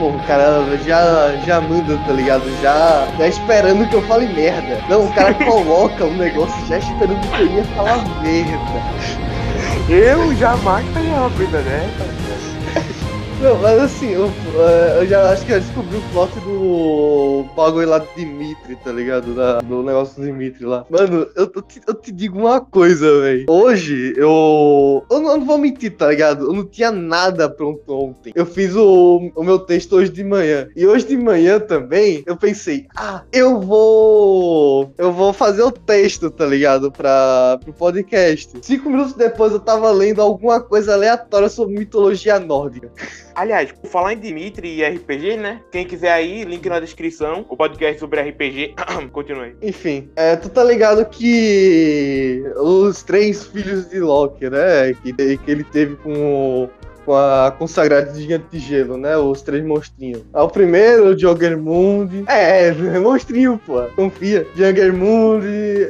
pô, o cara já, já manda, tá ligado? Já, já esperando que eu fale merda. Não, o cara coloca um negócio já esperando que eu ia falar merda. Eu jamais faria uma coisa dessa. Não, mas assim, eu, é, eu já acho que eu descobri o plot do bagulho lá do Dimitri, tá ligado? Da, do negócio do Dimitri lá. Mano, eu, eu, te, eu te digo uma coisa, velho. Hoje, eu. Eu não, eu não vou mentir, tá ligado? Eu não tinha nada pronto ontem. Eu fiz o, o meu texto hoje de manhã. E hoje de manhã também, eu pensei, ah, eu vou. Eu vou fazer o texto, tá ligado? Pra, pro podcast. Cinco minutos depois eu tava lendo alguma coisa aleatória sobre mitologia nórdica. Aliás, por falar em Dimitri e RPG, né? Quem quiser aí, link na descrição. O podcast sobre RPG. Continue. Enfim, é, tu tá ligado que os três filhos de Loki, né? Que, que ele teve com com a consagrada gigante de gelo, né? Os três monstrinhos. Ah, o primeiro, o Joggermund. É, é monstrinho, pô. Confia. Joggermund,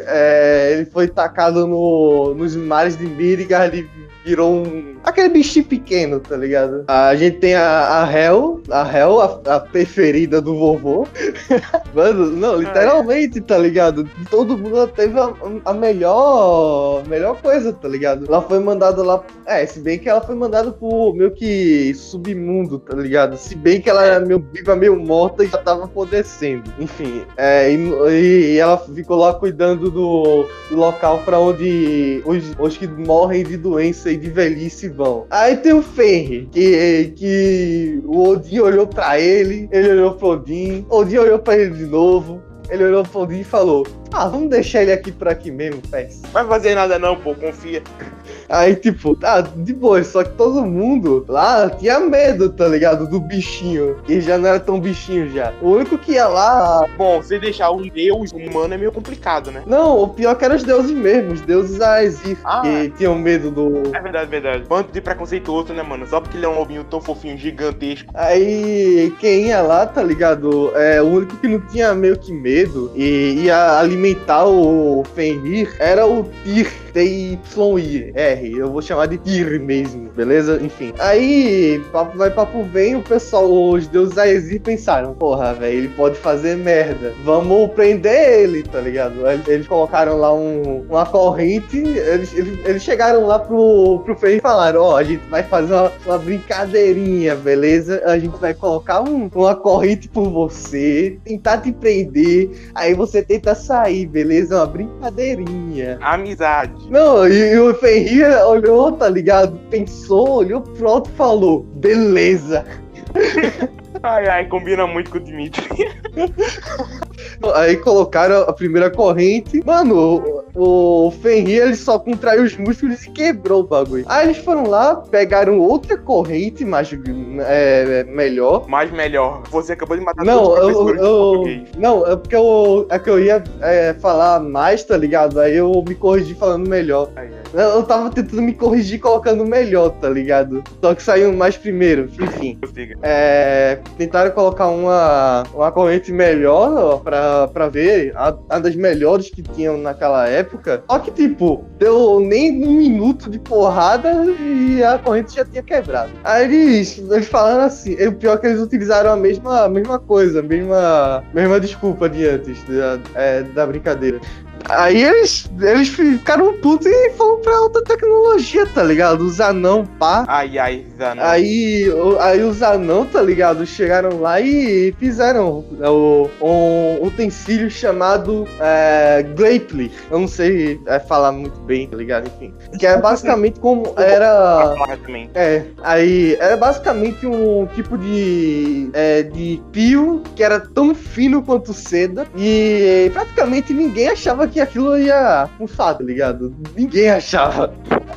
é, ele foi tacado no, nos mares de Midgard e virou um. aquele bichinho pequeno, tá ligado? A gente tem a, a Hel, a Hel, a, a preferida do vovô. Mano, não, literalmente, tá ligado? Todo mundo teve a, a melhor. melhor coisa, tá ligado? Ela foi mandada lá. É, se bem que ela foi mandada pro meio que submundo, tá ligado? Se bem que ela era meio viva, meio morta e já tava apodrecendo. Enfim, é, e, e ela ficou lá cuidando do, do local pra onde os, os que morrem de doença e de velhice vão. Aí tem o Fenrir, que, que o Odin olhou pra ele, ele olhou pro Odin, Odin olhou pra ele de novo, ele olhou pro Odin e falou: Ah, vamos deixar ele aqui por aqui mesmo, pés. Vai fazer nada não, pô, confia. Aí, tipo, tá, de boa, só que todo mundo lá tinha medo, tá ligado? Do bichinho. Que já não era tão bichinho já. O único que ia lá. Bom, você deixar um deus humano é meio complicado, né? Não, o pior que eram os deuses mesmo, os deuses Aesir, Ah, que é. tinham medo do. É verdade, verdade. Quanto de preconceituoso, né, mano? Só porque ele é um lobinho tão fofinho, gigantesco. Aí, quem ia lá, tá ligado? É, o único que não tinha meio que medo e ia alimentar o Fenrir era o Tyr, T-Y-R. Eu vou chamar de Tyr mesmo, beleza? Enfim. Aí, papo vai, papo vem, o pessoal, os deuses Aesir pensaram: porra, velho, ele pode fazer merda. Vamos prender ele, tá ligado? Eles colocaram lá um, uma corrente, eles, eles, eles chegaram lá pro, pro Fenrir e falaram: ó, a gente vai fazer uma, uma brincadeirinha, beleza? A gente vai colocar um- uma corrente por você, tentar te prender, aí você tenta sair, beleza? Uma brincadeirinha. Amizade. Não, e, o Fenrir olhou, tá ligado? Pensou, olhou pronto e falou: beleza. Ai, ai, combina muito com o Dimitri. Aí colocaram a primeira corrente. Mano, o, Fenrir ele só contraiu os músculos e quebrou o bagulho. Aí eles foram lá, pegaram outra corrente, mais é, melhor. Mas melhor, você acabou de matar Não, todos os eu, eu, português. não, é porque eu, é que eu ia é, falar mais, tá ligado? Aí eu me corrigi falando melhor. Ai. Eu, tava tentando me corrigir colocando melhor, tá ligado? Só que saiu mais primeiro, enfim. É, tentaram colocar uma, uma corrente melhor ó, pra, pra ver, a, a das melhores que tinham naquela época. Só que, tipo, deu nem um minuto de porrada e a corrente já tinha quebrado. Aí eles, eles falaram assim, o pior é que eles utilizaram a mesma, a mesma coisa, a mesma, mesma desculpa de antes da, é, da brincadeira. Aí eles, eles ficaram putos e foram pra outra tecnologia, tá ligado? Os anão, pá. Ai, ai, Zana. Aí, aí os anão, tá ligado? Chegaram lá e fizeram o, um utensílio chamado é, Gleiplir. Eu não sei é, falar muito bem, tá ligado? Enfim. Que é basicamente como era. É, aí era basicamente um tipo de, é, de pio que era tão fino quanto seda e praticamente ninguém achava que aquilo ia funcionar, tá ligado? Ninguém achava.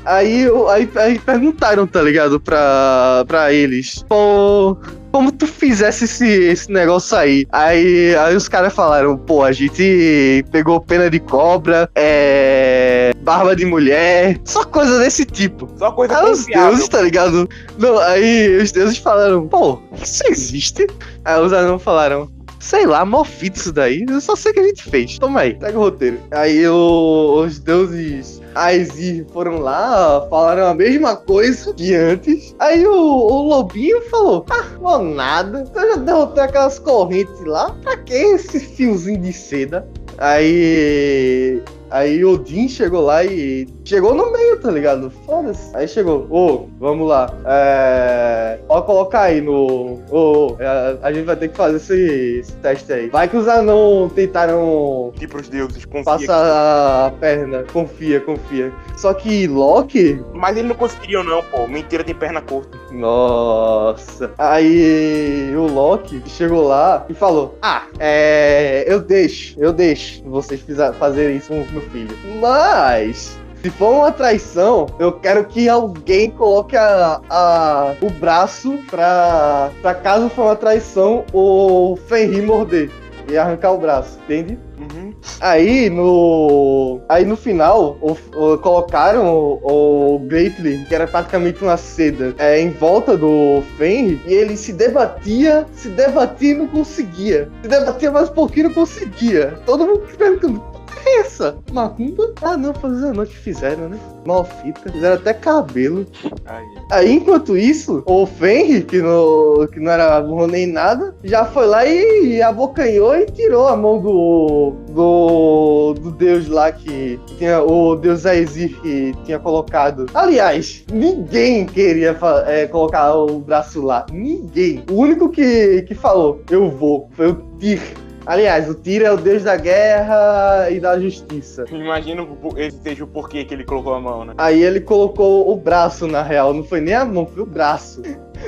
Aí, aí, aí perguntaram, tá ligado, pra, pra eles, pô, como tu fizesse esse, esse negócio aí? Aí, aí os caras falaram, pô, a gente pegou pena de cobra, é, barba de mulher, só coisa desse tipo. Só coisa Aí os deuses, tá ligado? Não, aí os deuses falaram, pô, isso existe? Aí os anãos falaram, Sei lá, mal fita isso daí. Eu só sei que a gente fez. Toma aí, pega o roteiro. Aí o- os deuses Aesir foram lá, falaram a mesma coisa que antes. Aí o, o lobinho falou: Ah, não nada. Eu já derrotei aquelas correntes lá. Pra que esse fiozinho de seda? Aí. Aí Odin chegou lá e. Chegou no meio, tá ligado? Foda-se. Aí chegou, ô, vamos lá. É. Pode colocar aí no. Ô, é, a gente vai ter que fazer esse, esse teste aí. Vai que os anão tentaram Aqui pros deuses, confia. passar a perna. Confia, confia. Só que Loki. Mas eles não conseguiriam não, pô. Mentira tem perna curta. Nossa. Aí o Loki chegou lá e falou: Ah, é. Eu deixo, eu deixo vocês fazerem isso com o meu filho. Mas. Se for uma traição, eu quero que alguém coloque a, a- o braço pra, pra caso for uma traição, o Fenrir morder e arrancar o braço, entende? Uhum. Aí no. Aí no final, o- o- colocaram o, o Gately, que era praticamente uma seda, é, em volta do Fenrir, e ele se debatia, se debatia e não conseguia. Se debatia mais um pouquinho e não conseguia. Todo mundo perguntando. "Que é Essa? Macumba? Ah, não, fazendo o que fizeram, né? Malfita. Fizeram até cabelo. Aí. Aí, enquanto isso, o Fenrir, que não, que não era burro nem nada, já foi lá e abocanhou e tirou a mão do, do, do deus lá que tinha, o deus Aesir que tinha colocado. Aliás, ninguém queria é, colocar o braço lá. Ninguém. O único que, que falou, eu vou, foi o Tyr. Aliás, o Tyr é o deus da guerra e da justiça. Imagina esse seja o porquê que ele colocou a mão, né? Aí ele colocou o braço, na real. Não foi nem a mão, foi o braço.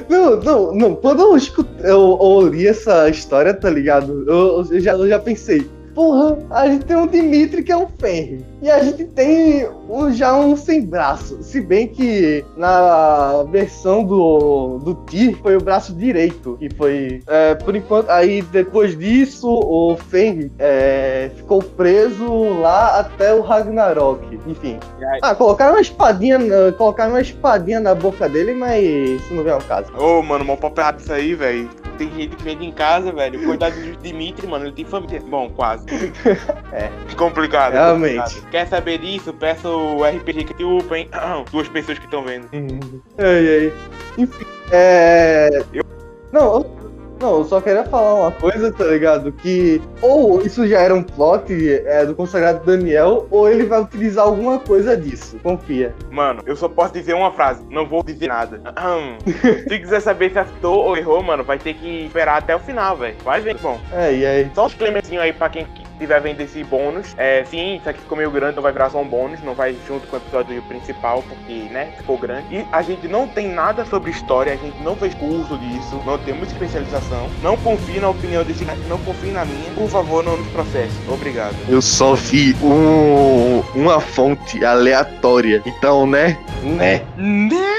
Não, não, não. Quando eu, escutei, eu, eu li essa história, tá ligado? Eu, eu já, eu já pensei. Porra, a gente tem um Dimitri que é um Fenrir. E a gente tem um- já um sem braço. Se bem que na versão do, do Tyr foi o braço direito. Que foi. é, por enquanto. Aí depois disso, o Fenrir é, ficou preso lá até o Ragnarok. Enfim. E Ah, colocaram uma espadinha, na- colocaram uma espadinha na boca dele, mas isso não vem ao caso. Ô, mano, mó papo errado isso aí, velho. Tem gente que vende em casa, velho. Cuidado do Dimitri, mano. Ele tem família. Bom, quase. É. Complicado. Realmente. complicado. Quer saber disso? Peça o RPG que te upa, hein? Duas pessoas que estão vendo. Ai, ai. Enfim, é. Não, eu- não, eu só queria falar uma coisa, tá ligado? Que ou isso já era um plot é, do consagrado Daniel, ou ele vai utilizar alguma coisa disso. Confia. Mano, eu só posso dizer uma frase. Não vou dizer nada. Se quiser saber se acertou ou errou, mano, vai ter que esperar até o final, velho. Vai ver. Bom, É, e aí? só um disclaimerzinho aí pra quem estiver vendo esse bônus. É, sim, isso aqui ficou meio grande, não vai virar só um bônus, não vai junto com o episódio principal, porque, né, ficou grande. E a gente não tem nada sobre história, a gente não fez curso disso, não temos especialização. Não confie na opinião desse cara, não confie na minha. Por favor, não nos processe. Obrigado. Eu só vi um, uma fonte aleatória. Então, né? Né? Né?